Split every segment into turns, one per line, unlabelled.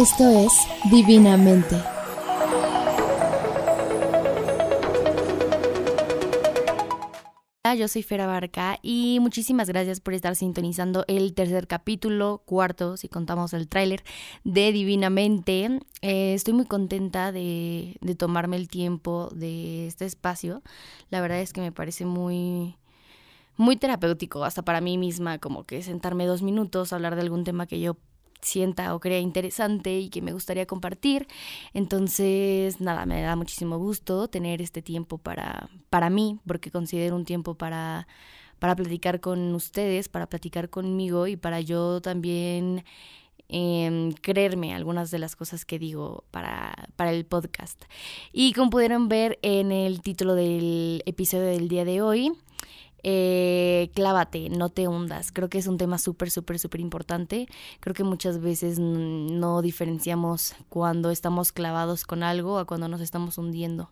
Esto es Divinamente.
Yo soy Fera Barca y muchísimas gracias por estar sintonizando el tercer capítulo, cuarto, si contamos el tráiler, de Divinamente. Eh, estoy muy contenta de, de tomarme el tiempo de este espacio. La verdad es que me parece muy, muy terapéutico, hasta para mí misma, como que sentarme dos minutos, hablar de algún tema que yo sienta o crea interesante y que me gustaría compartir. Entonces, nada, me da muchísimo gusto tener este tiempo para, para mí, porque considero un tiempo para, para platicar con ustedes, para platicar conmigo y para yo también eh, creerme algunas de las cosas que digo para, para el podcast. Y como pudieron ver en el título del episodio del día de hoy, eh, clávate, no te hundas. Creo que es un tema súper, súper, súper importante. Creo que muchas veces no diferenciamos cuando estamos clavados con algo a cuando nos estamos hundiendo.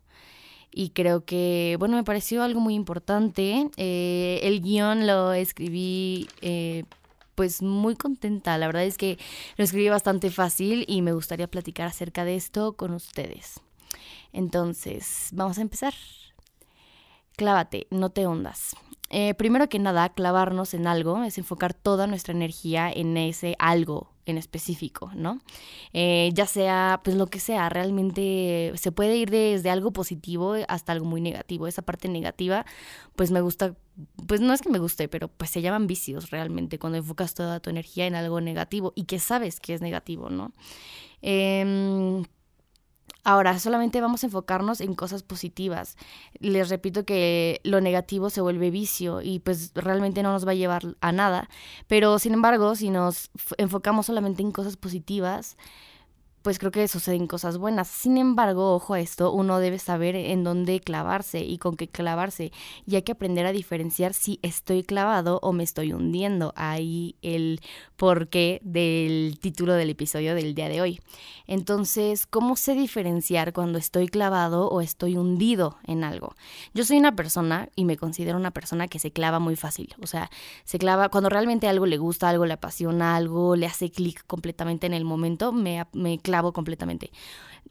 Y creo que, bueno, me pareció algo muy importante. Eh, el guion lo escribí eh, pues muy contenta. La verdad es que lo escribí bastante fácil y me gustaría platicar acerca de esto con ustedes. Entonces, vamos a empezar. Clávate, no te hundas. Eh, primero que nada, clavarnos en algo es enfocar toda nuestra energía en ese algo en específico, ¿no? Eh, ya sea, pues lo que sea, realmente se puede ir desde algo positivo hasta algo muy negativo. Esa parte negativa, pues me gusta, pues no es que me guste, pero pues se llaman vicios realmente cuando enfocas toda tu energía en algo negativo y que sabes que es negativo, ¿no? Eh, Ahora, solamente vamos a enfocarnos en cosas positivas. Les repito que lo negativo se vuelve vicio y pues realmente no nos va a llevar a nada. Pero sin embargo, si nos enfocamos solamente en cosas positivas, pues creo que suceden cosas buenas. Sin embargo, ojo a esto, uno debe saber en dónde clavarse y con qué clavarse. Y hay que aprender a diferenciar si estoy clavado o me estoy hundiendo. Ahí el porqué del título del episodio del día de hoy. Entonces, ¿cómo sé diferenciar cuando estoy clavado o estoy hundido en algo? Yo soy una persona y me considero una persona que se clava muy fácil. O sea, se clava cuando realmente algo le gusta, algo le apasiona, algo le hace clic completamente en el momento, me, me clava completamente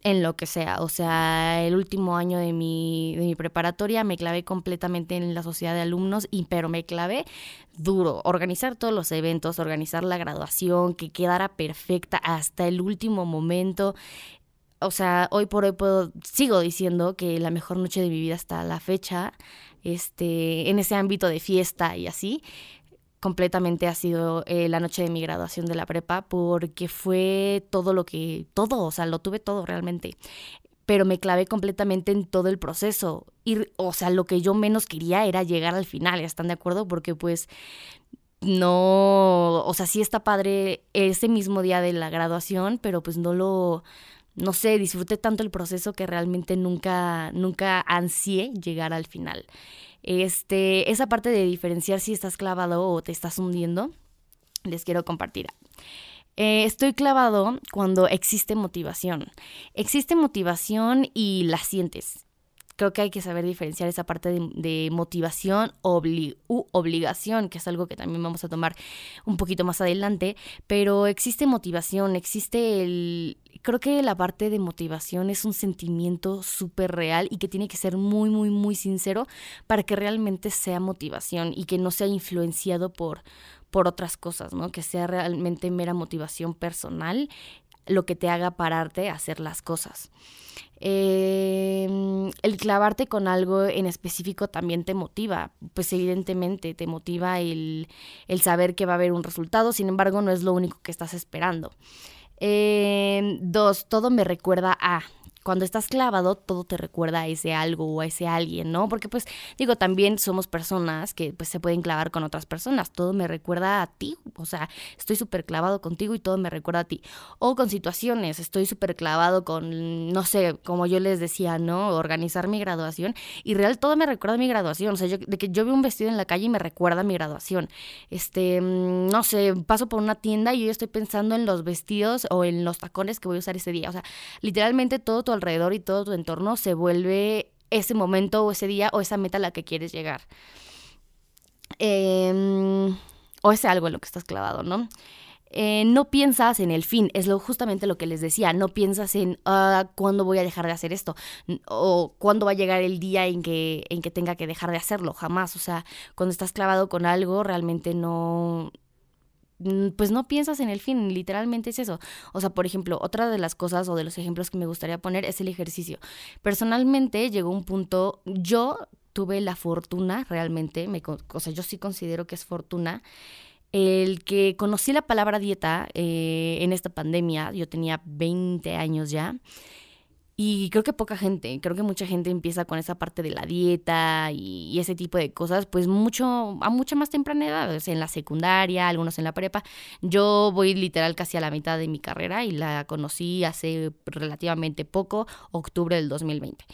en lo que sea. O sea, el último año de mi, de mi preparatoria me clavé completamente en la sociedad de alumnos, y, pero me clavé duro. Organizar todos los eventos, organizar la graduación, que quedara perfecta hasta el último momento. O sea, hoy por hoy puedo, sigo diciendo que la mejor noche de mi vida hasta la fecha, este, en ese ámbito de fiesta y así, completamente ha sido eh, la noche de mi graduación de la prepa porque fue todo lo que, todo, o sea, lo tuve todo realmente. Pero me clavé completamente en todo el proceso. Y, o sea, lo que yo menos quería era llegar al final, ¿están de acuerdo? Porque pues no, o sea, sí está padre ese mismo día de la graduación, pero pues no lo, no sé, disfruté tanto el proceso que realmente nunca, nunca ansié llegar al final. Este, esa parte de diferenciar si estás clavado o te estás hundiendo, les quiero compartir. Eh, estoy clavado cuando existe motivación. Existe motivación y la sientes. Creo que hay que saber diferenciar esa parte de, motivación u obligación, que es algo que también vamos a tomar un poquito más adelante, pero existe motivación, existe el, creo que la parte de motivación es un sentimiento súper real y que tiene que ser muy, muy, muy sincero para que realmente sea motivación y que no sea influenciado por, por otras cosas, ¿no? Que sea realmente mera motivación personal lo que te haga pararte a hacer las cosas. Em, el clavarte con algo en específico también te motiva, pues evidentemente te motiva el, el saber que va a haber un resultado, sin embargo no es lo único que estás esperando. Eh, dos, todo me recuerda a cuando estás clavado, todo te recuerda a ese algo o a ese alguien, ¿no? Porque pues digo, también somos personas que pues se pueden clavar con otras personas, todo me recuerda a ti, o sea, estoy súper clavado contigo y todo me recuerda a ti. O con situaciones, estoy súper clavado con, no sé, como yo les decía, ¿no? Organizar mi graduación y real todo me recuerda a mi graduación, o sea, yo, de que yo veo un vestido en la calle y me recuerda a mi graduación. Este, mm, no sé, paso por una tienda y yo estoy pensando en los vestidos o en los tacones que voy a usar ese día, o sea, literalmente todo tu alrededor y todo tu entorno se vuelve ese momento o ese día o esa meta a la que quieres llegar. Em, o ese algo en lo que estás clavado, ¿no? eh, no piensas en el fin, es lo, justamente lo que les decía, no piensas en ah, cuándo voy a dejar de hacer esto o cuándo va a llegar el día en que, en que tenga que dejar de hacerlo, jamás, o sea, cuando estás clavado con algo realmente no, pues no piensas en el fin, literalmente es eso. O sea, por ejemplo, otra de las cosas o de los ejemplos que me gustaría poner es el ejercicio. Personalmente llegó un punto, yo tuve la fortuna realmente, me, o sea, yo sí considero que es fortuna el que conocí la palabra dieta eh, en esta pandemia, yo tenía 20 años ya, y creo que poca gente, creo que mucha gente empieza con esa parte de la dieta y, ese tipo de cosas, pues mucho, a mucha más temprana edad, en la secundaria, algunos en la prepa. Yo voy literal casi a la mitad de mi carrera y la conocí hace relativamente poco, octubre del 2020.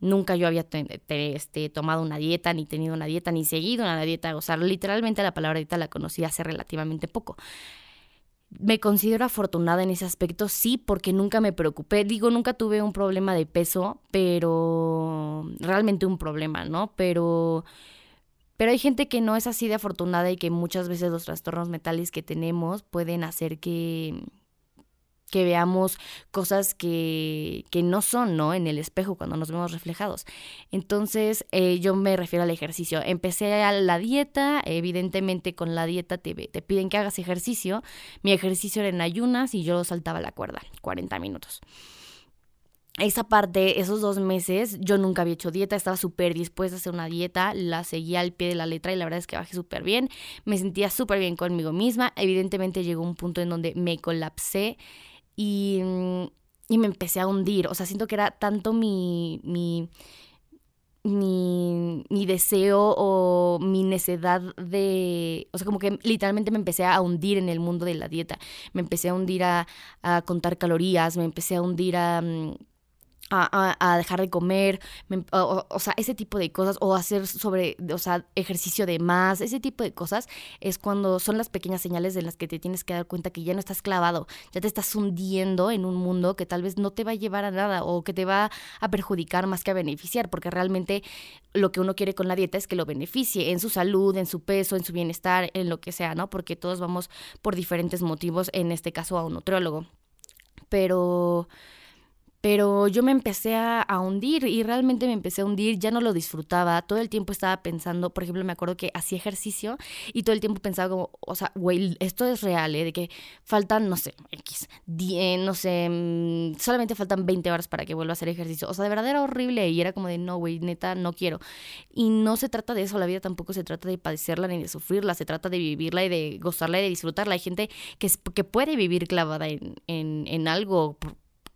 Nunca yo había este, tomado una dieta, ni tenido una dieta, ni seguido una dieta. O sea, literalmente la palabra dieta la conocí hace relativamente poco. Me considero afortunada en ese aspecto, sí, porque nunca me preocupé. Digo, nunca tuve un problema de peso, pero realmente un problema, ¿no? Pero, pero hay gente que no es así de afortunada y que muchas veces los trastornos mentales que tenemos pueden hacer que, que veamos cosas que, que, no son, ¿no? En el espejo cuando nos vemos reflejados. Entonces, eh, yo me refiero al ejercicio. Empecé a la dieta, evidentemente con la dieta te, te piden que hagas ejercicio. Mi ejercicio era en ayunas y yo saltaba la cuerda, 40 minutos esa parte, esos dos meses, yo nunca había hecho dieta, estaba súper dispuesta a hacer una dieta, la seguía al pie de la letra y la verdad es que bajé súper bien, me sentía súper bien conmigo misma, evidentemente llegó un punto en donde me colapsé y, y me empecé a hundir. O sea, siento que era tanto mi, mi, mi, mi, deseo o mi necedad de... O sea, como que literalmente me empecé a hundir en el mundo de la dieta. Me empecé a hundir a, a contar calorías, me empecé a hundir a mm, a, dejar de comer, o, sea, ese tipo de cosas, o hacer sobre, o sea, ejercicio de más, ese tipo de cosas, es cuando son las pequeñas señales de las que te tienes que dar cuenta que ya no estás clavado, ya te estás hundiendo en un mundo que tal vez no te va a llevar a nada o que te va a perjudicar más que a beneficiar, porque realmente lo que uno quiere con la dieta es que lo beneficie en su salud, en su peso, en su bienestar, en lo que sea, ¿no? Porque todos vamos por diferentes motivos, en este caso a un nutriólogo. Pero pero yo me empecé a, hundir y realmente me empecé a hundir, ya no lo disfrutaba, todo el tiempo estaba pensando, por ejemplo, me acuerdo que hacía ejercicio y todo el tiempo pensaba como, o sea, güey, esto es real, ¿eh? De que faltan, no sé, X, no sé, mm, solamente faltan 20 horas para que vuelva a hacer ejercicio. O sea, de verdad era horrible y era como de, no, güey, neta, no quiero. Y no se trata de eso, la vida tampoco se trata de padecerla ni de sufrirla, se trata de vivirla y de gozarla y de disfrutarla. Hay gente que, que puede vivir clavada en, en, en algo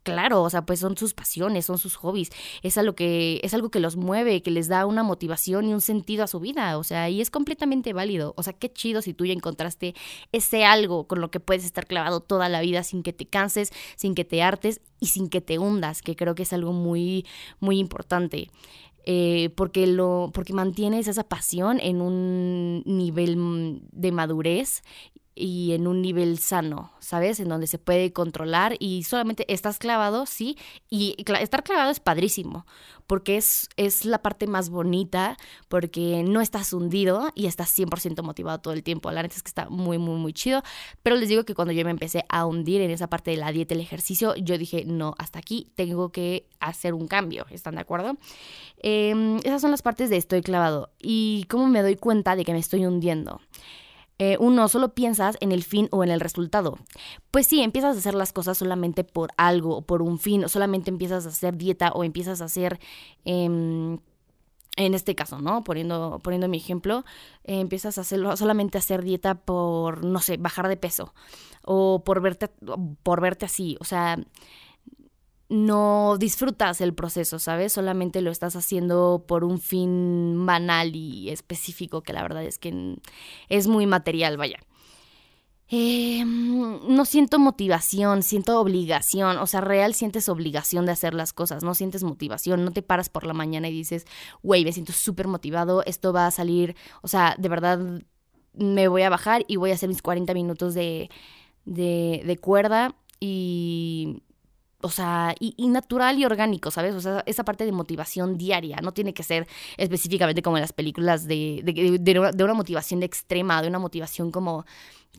claro, o sea, pues son sus pasiones, son sus hobbies, es algo que es algo que los mueve, que les da una motivación y un sentido a su vida, o sea, y es completamente válido. O sea, qué chido si tú ya encontraste ese algo con lo que puedes estar clavado toda la vida sin que te canses, sin que te hartes y sin que te hundas, que creo que es algo muy muy importante. Eh, porque lo porque mantienes esa pasión en un nivel de madurez y en un nivel sano, ¿sabes? En donde se puede controlar y solamente estás clavado, sí, y estar clavado es padrísimo, porque es, es la parte más bonita, porque no estás hundido y estás 100% motivado todo el tiempo. La neta es que está muy, muy, muy chido, pero les digo que cuando yo me empecé a hundir en esa parte de la dieta, el ejercicio, yo dije, no, hasta aquí tengo que hacer un cambio, ¿están de acuerdo? Em, esas son las partes de estoy clavado y cómo me doy cuenta de que me estoy hundiendo. Eh, uno, solo piensas en el fin o en el resultado. Pues sí, empiezas a hacer las cosas solamente por algo o por un fin, o solamente empiezas a hacer dieta o empiezas a hacer... Em, en este caso, ¿no? Poniendo, poniendo mi ejemplo, eh, empiezas a hacerlo, solamente a hacer dieta por, no sé, bajar de peso o por verte, por verte así. O sea, no disfrutas el proceso, ¿sabes? Solamente lo estás haciendo por un fin banal y específico que la verdad es que es muy material, vaya. Em, no siento motivación, siento obligación, o sea, real sientes obligación de hacer las cosas, no sientes motivación, no te paras por la mañana y dices, güey, me siento súper motivado, esto va a salir, o sea, de verdad me voy a bajar y voy a hacer mis 40 minutos de, de, de cuerda y o sea, y, natural y orgánico, ¿sabes? O sea, esa parte de motivación diaria, no tiene que ser específicamente como en las películas de, de, una motivación extrema, de una motivación como,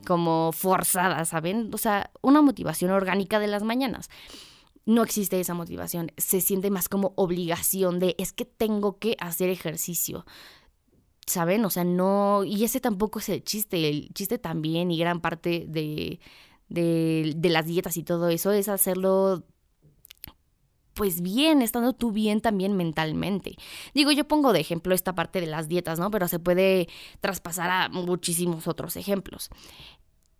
como forzada, ¿saben? O sea, una motivación orgánica de las mañanas. No existe esa motivación, se siente más como obligación de es que tengo que hacer ejercicio. ¿Saben? O sea, no. Y ese tampoco es el chiste. El chiste también, y gran parte de, de, de las dietas y todo eso, es hacerlo pues bien, estando tú bien también mentalmente. Digo, yo pongo de ejemplo esta parte de las dietas, ¿no? Pero se puede traspasar a muchísimos otros ejemplos.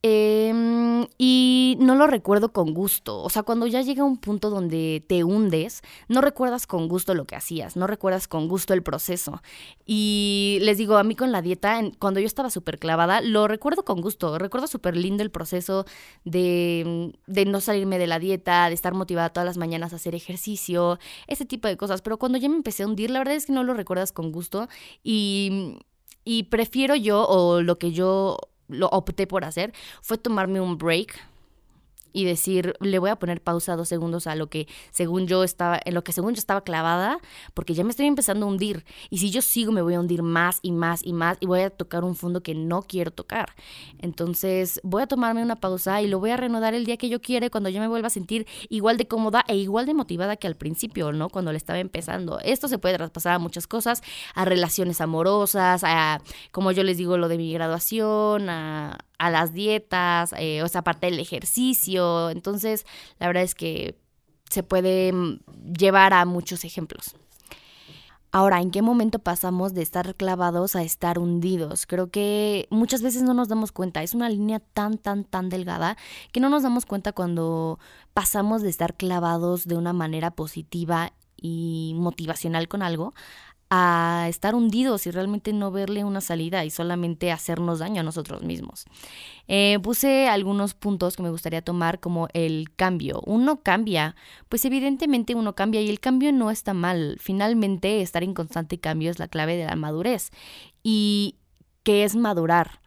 Em, y no lo recuerdo con gusto. O sea, cuando ya llega un punto donde te hundes, no recuerdas con gusto lo que hacías, no recuerdas con gusto el proceso. Y les digo, a mí con la dieta, cuando yo estaba súper clavada, lo recuerdo con gusto. Recuerdo súper lindo el proceso de, de no salirme de la dieta, de estar motivada todas las mañanas a hacer ejercicio, ese tipo de cosas. Pero cuando ya me empecé a hundir, la verdad es que no lo recuerdas con gusto. Y, y prefiero yo, o lo que yo lo opté por hacer fue tomarme un break y decir, le voy a poner pausa dos segundos a lo que según yo estaba, en lo que según yo estaba clavada, porque ya me estoy empezando a hundir. Y si yo sigo, me voy a hundir más y más y más y voy a tocar un fondo que no quiero tocar. Entonces, voy a tomarme una pausa y lo voy a reanudar el día que yo quiera, cuando yo me vuelva a sentir igual de cómoda e igual de motivada que al principio, ¿no? Cuando le estaba empezando. Esto se puede traspasar a muchas cosas, a relaciones amorosas, a, como yo les digo, lo de mi graduación, a, a las dietas, eh, o sea, aparte del ejercicio. Entonces, la verdad es que se puede mm, llevar a muchos ejemplos. Ahora, ¿en qué momento pasamos de estar clavados a estar hundidos? Creo que muchas veces no nos damos cuenta. Es una línea tan, tan, tan delgada que no nos damos cuenta cuando pasamos de estar clavados de una manera positiva y motivacional con algo a estar hundidos y realmente no verle una salida y solamente hacernos daño a nosotros mismos. Eh, puse algunos puntos que me gustaría tomar como el cambio. Uno cambia, pues evidentemente uno cambia y el cambio no está mal. Finalmente estar en constante cambio es la clave de la madurez. ¿Y qué es madurar?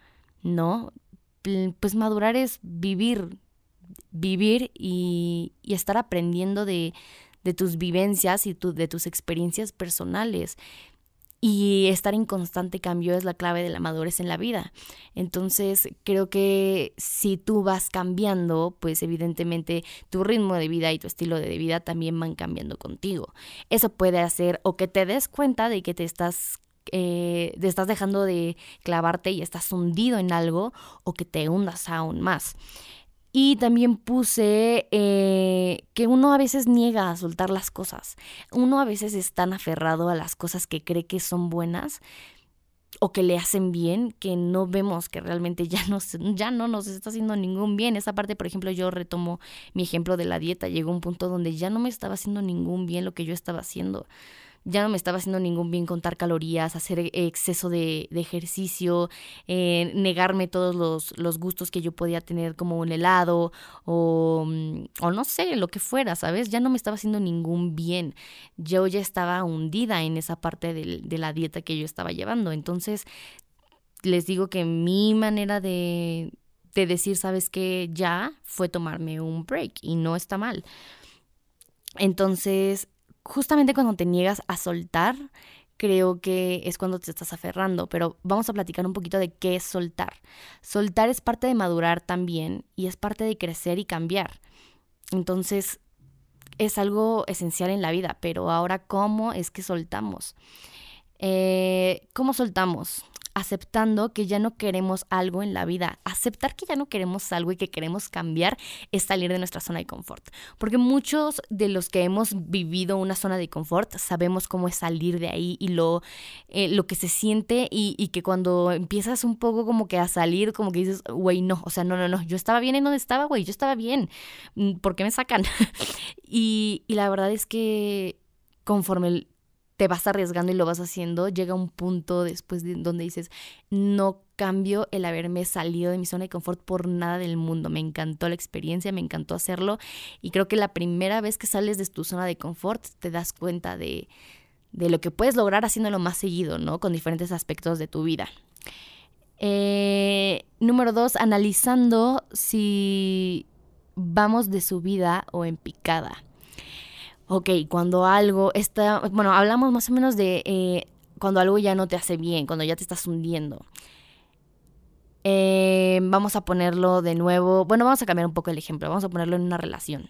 ¿No? Pues madurar es vivir, vivir y, y estar aprendiendo de de tus vivencias y de tus experiencias personales. Y estar en constante cambio es la clave de la madurez en la vida. Entonces, creo que si tú vas cambiando, pues evidentemente tu ritmo de vida y tu estilo de vida también van cambiando contigo. Eso puede hacer o que te des cuenta de que te estás eh, te estás dejando de clavarte y estás hundido en algo o que te hundas aún más. Y también puse eh, que uno a veces niega a soltar las cosas. Uno a veces es tan aferrado a las cosas que cree que son buenas o que le hacen bien que no vemos que realmente ya, ya no nos está haciendo ningún bien. Esa parte, por ejemplo, yo retomo mi ejemplo de la dieta. Llegó un punto donde ya no me estaba haciendo ningún bien lo que yo estaba haciendo ya no me estaba haciendo ningún bien contar calorías, hacer e-, exceso de, ejercicio, eh, negarme todos los, los, gustos que yo podía tener como un helado o, mm, o no sé, lo que fuera, ¿sabes? Ya no me estaba haciendo ningún bien. Yo ya estaba hundida en esa parte de, de la dieta que yo estaba llevando. Entonces, les digo que mi manera de, de decir, ¿sabes qué? Ya fue tomarme un break y no está mal. Entonces, justamente cuando te niegas a soltar, creo que es cuando te estás aferrando, pero vamos a platicar un poquito de qué es soltar. Soltar es parte de madurar también y es parte de crecer y cambiar. Entonces, es algo esencial en la vida, pero ahora, ¿cómo es que soltamos? Eh, ¿Cómo soltamos? Aceptando que ya no queremos algo en la vida. Aceptar que ya no queremos algo y que queremos cambiar es salir de nuestra zona de confort. Porque muchos de los que hemos vivido una zona de confort sabemos cómo es salir de ahí y lo, eh, lo que se siente y, y, que cuando empiezas un poco como que a salir, como que dices, güey, no, o sea, no, no, no, yo estaba bien en donde estaba, güey, yo estaba bien. Mm, ¿Por qué me sacan? y, y la verdad es que conforme te vas arriesgando y lo vas haciendo, llega un punto después de donde dices, no cambio el haberme salido de mi zona de confort por nada del mundo. Me encantó la experiencia, me encantó hacerlo y creo que la primera vez que sales de tu zona de confort te das cuenta de, de lo que puedes lograr haciéndolo más seguido, ¿no? Con diferentes aspectos de tu vida. Eh, número dos, analizando si vamos de subida o en picada. Ok, cuando algo está, bueno, hablamos más o menos de eh, cuando algo ya no te hace bien, cuando ya te estás hundiendo. Eh, vamos a ponerlo de nuevo, bueno, vamos a cambiar un poco el ejemplo, vamos a ponerlo en una relación.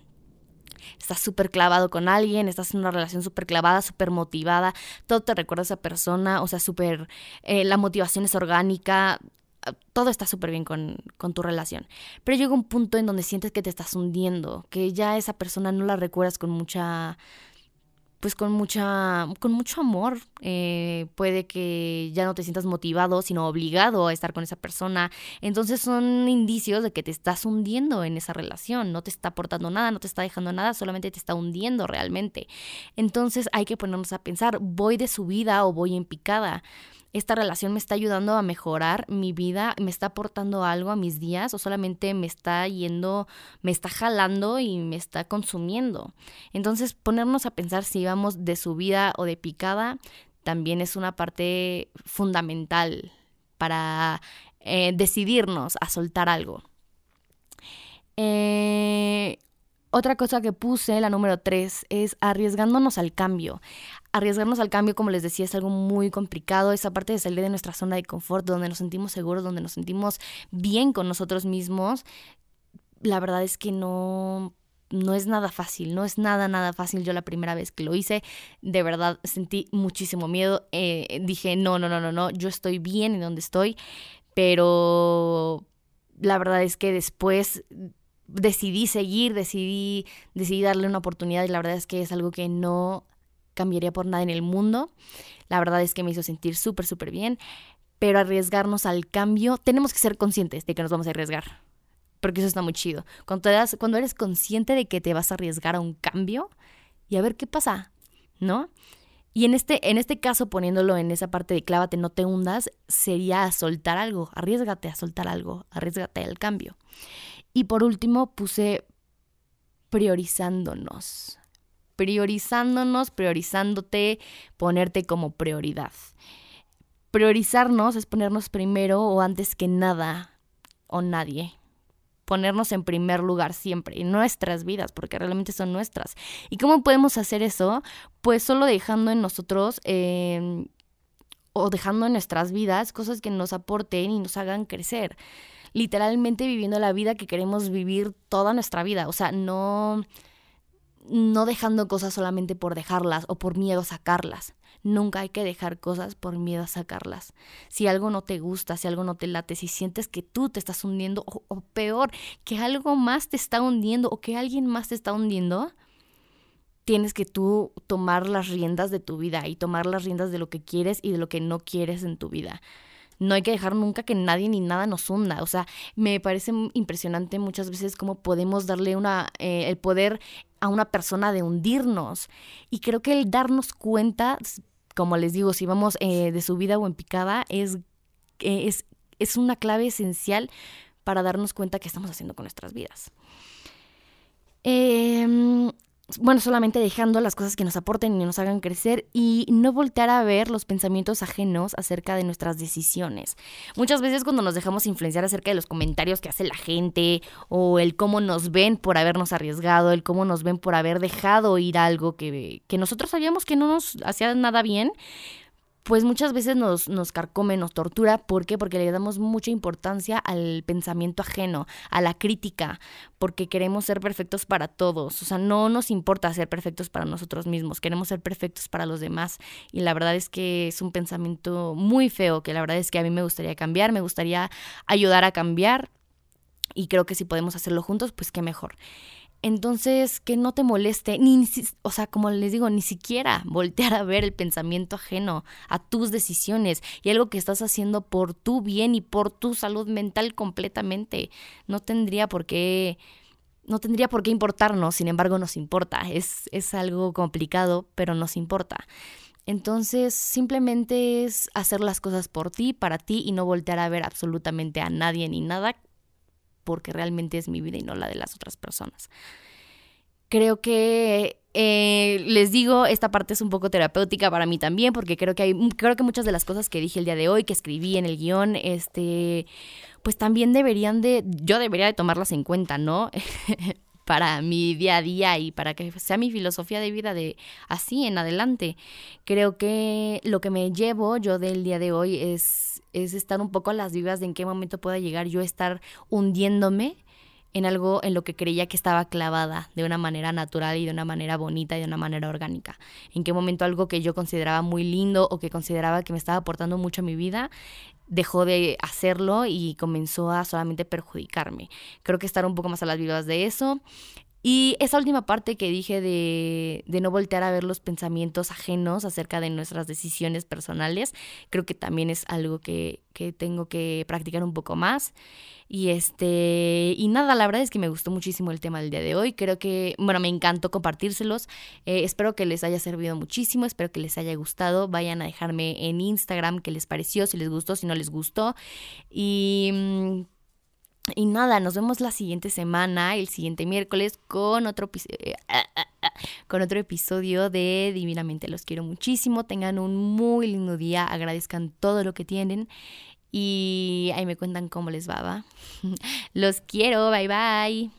Estás súper clavado con alguien, estás en una relación súper clavada, súper motivada, todo te recuerda a esa persona, o sea, súper, eh, la motivación es orgánica, todo está súper bien con, con, tu relación. Pero llega un punto en donde sientes que te estás hundiendo, que ya esa persona no la recuerdas con mucha pues con mucha, con mucho amor. Eh, puede que ya no te sientas motivado, sino obligado a estar con esa persona. Entonces son indicios de que te estás hundiendo en esa relación. No te está aportando nada, no te está dejando nada, solamente te está hundiendo realmente. Entonces hay que ponernos a pensar, ¿voy de subida o voy en picada? Esta relación me está ayudando a mejorar mi vida, me está aportando algo a mis días o solamente me está yendo, me está jalando y me está consumiendo. Entonces ponernos a pensar si vamos de subida o de picada también es una parte fundamental para eh, decidirnos a soltar algo. Eh, otra cosa que puse, la número tres, es arriesgándonos al cambio. Arriesgarnos al cambio, como les decía, es algo muy complicado. Esa parte de salir de nuestra zona de confort, donde nos sentimos seguros, donde nos sentimos bien con nosotros mismos, la verdad es que no, no es nada fácil, no es nada, nada fácil. Yo la primera vez que lo hice, de verdad sentí muchísimo miedo. Eh, dije, no, no, no, no, no, yo estoy bien en donde estoy, pero la verdad es que después decidí seguir, decidí, decidí darle una oportunidad y la verdad es que es algo que no cambiaría por nada en el mundo. La verdad es que me hizo sentir súper, súper bien, pero arriesgarnos al cambio, tenemos que ser conscientes de que nos vamos a arriesgar, porque eso está muy chido. Cuando, cuando eres consciente de que te vas a arriesgar a un cambio y a ver qué pasa, ¿no? Y en este, en este caso, poniéndolo en esa parte de clávate, no te hundas, sería soltar algo, arriesgate a soltar algo, arriesgate al cambio. Y por último puse priorizándonos. Priorizándonos, priorizándote, ponerte como prioridad. Priorizarnos es ponernos primero o antes que nada o nadie. Ponernos en primer lugar siempre, en nuestras vidas, porque realmente son nuestras. ¿Y cómo podemos hacer eso? Pues solo dejando en nosotros em, o dejando en nuestras vidas cosas que nos aporten y nos hagan crecer literalmente viviendo la vida que queremos vivir toda nuestra vida. O sea, no, no dejando cosas solamente por dejarlas o por miedo a sacarlas. Nunca hay que dejar cosas por miedo a sacarlas. Si algo no te gusta, si algo no te late, si sientes que tú te estás hundiendo o, o peor, que algo más te está hundiendo o que alguien más te está hundiendo, tienes que tú tomar las riendas de tu vida y tomar las riendas de lo que quieres y de lo que no quieres en tu vida no hay que dejar nunca que nadie ni nada nos hunda. O sea, me parece impresionante muchas veces cómo podemos darle una, eh, el poder a una persona de hundirnos. Y creo que el darnos cuenta, como les digo, si vamos eh, de subida o en picada, es, eh, es, es una clave esencial para darnos cuenta qué estamos haciendo con nuestras vidas. Eh, bueno, solamente dejando las cosas que nos aporten y nos hagan crecer y no voltear a ver los pensamientos ajenos acerca de nuestras decisiones. Muchas veces cuando nos dejamos influenciar acerca de los comentarios que hace la gente o el cómo nos ven por habernos arriesgado, el cómo nos ven por haber dejado ir algo que, que nosotros sabíamos que no nos hacía nada bien, pues muchas veces nos, nos carcome, nos tortura. ¿Por qué? Porque le damos mucha importancia al pensamiento ajeno, a la crítica, porque queremos ser perfectos para todos. O sea, no nos importa ser perfectos para nosotros mismos, queremos ser perfectos para los demás. Y la verdad es que es un pensamiento muy feo, que la verdad es que a mí me gustaría cambiar, me gustaría ayudar a cambiar. Y creo que si podemos hacerlo juntos, pues qué mejor. Entonces, que no te moleste, ni, o sea, como les digo, ni siquiera voltear a ver el pensamiento ajeno a tus decisiones y algo que estás haciendo por tu bien y por tu salud mental completamente. No tendría por qué, no tendría por qué importarnos, sin embargo nos importa. Es, es algo complicado, pero nos importa. Entonces, simplemente es hacer las cosas por ti, para ti y no voltear a ver absolutamente a nadie ni nada porque realmente es mi vida y no la de las otras personas. Creo que eh, les digo, esta parte es un poco terapéutica para mí también, porque creo que hay, creo que muchas de las cosas que dije el día de hoy, que escribí en el guion, este, pues también deberían de, yo debería de tomarlas en cuenta, ¿no? para mi día a día y para que sea mi filosofía de vida de así en adelante. Creo que lo que me llevo yo del día de hoy es, es estar un poco a las vivas de en qué momento pueda llegar yo a estar hundiéndome en algo en lo que creía que estaba clavada de una manera natural y de una manera bonita y de una manera orgánica. En qué momento algo que yo consideraba muy lindo o que consideraba que me estaba aportando mucho a mi vida dejó de hacerlo y comenzó a solamente perjudicarme. Creo que estar un poco más a las vivas de eso. Y esa última parte que dije de, de, no voltear a ver los pensamientos ajenos acerca de nuestras decisiones personales, creo que también es algo que, que tengo que practicar un poco más. Y este, y nada, la verdad es que me gustó muchísimo el tema del día de hoy. Creo que, bueno, me encantó compartírselos. Eh, espero que les haya servido muchísimo, espero que les haya gustado. Vayan a dejarme en Instagram qué les pareció, si les gustó, si no les gustó. Y. Y nada, nos vemos la siguiente semana, el siguiente miércoles, con otro, eh, con otro episodio de Divinamente. Los quiero muchísimo, tengan un muy lindo día, agradezcan todo lo que tienen y ahí me cuentan cómo les va, ¿va? Los quiero, bye bye.